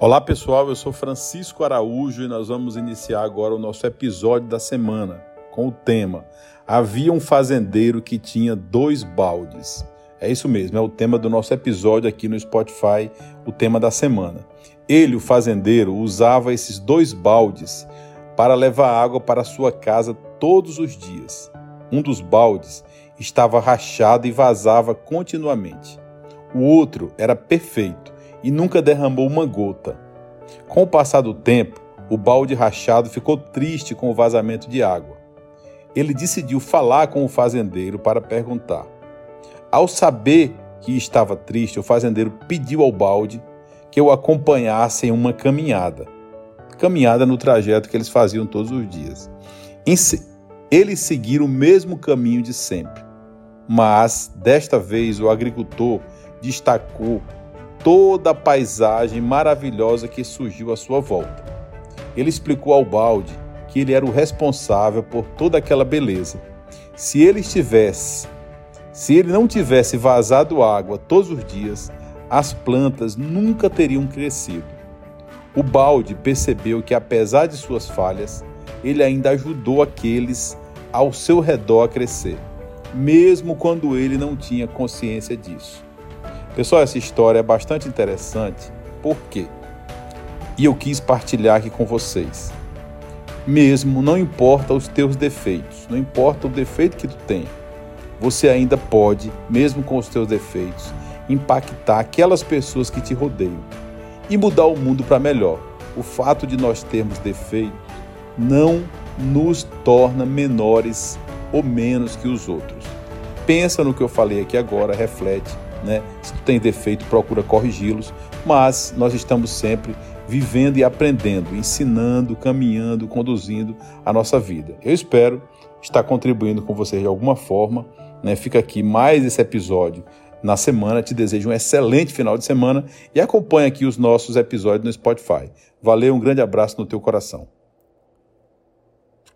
Olá pessoal, eu sou Francisco Araújo e nós vamos iniciar agora o nosso episódio da semana com o tema Havia um fazendeiro que tinha dois baldes. É isso mesmo, é o tema do nosso episódio aqui no Spotify, o tema da semana. Ele, o fazendeiro, usava esses dois baldes para levar água para sua casa todos os dias. Um dos baldes estava rachado e vazava continuamente. O outro era perfeito e nunca derramou uma gota. Com o passar do tempo, o balde rachado ficou triste com o vazamento de água. Ele decidiu falar com o fazendeiro para perguntar. Ao saber que estava triste, o fazendeiro pediu ao balde que o acompanhasse em uma caminhada. Caminhada no trajeto que eles faziam todos os dias. Eles seguiram o mesmo caminho de sempre. Mas, desta vez, o agricultor destacou toda a paisagem maravilhosa que surgiu à sua volta. Ele explicou ao balde que ele era o responsável por toda aquela beleza. Se ele estivesse, se ele não tivesse vazado água todos os dias, as plantas nunca teriam crescido. O balde percebeu que, apesar de suas falhas, ele ainda ajudou aqueles ao seu redor a crescer, mesmo quando ele não tinha consciência disso. Pessoal, essa história é bastante interessante. Por quê? E eu quis partilhar aqui com vocês. Mesmo não importa os teus defeitos, não importa o defeito que tu tem, você ainda pode, mesmo com os teus defeitos, impactar aquelas pessoas que te rodeiam e mudar o mundo para melhor. O fato de nós termos defeitos não nos torna menores ou menos que os outros. Pensa no que eu falei aqui agora, reflete né? Se tu tem defeito, procura corrigi-los, mas nós estamos sempre vivendo e aprendendo, ensinando, caminhando, conduzindo a nossa vida. Eu espero estar contribuindo com vocês de alguma forma. Né? Fica aqui mais esse episódio na semana. Te desejo um excelente final de semana e acompanhe aqui os nossos episódios no Spotify. Valeu, um grande abraço no teu coração.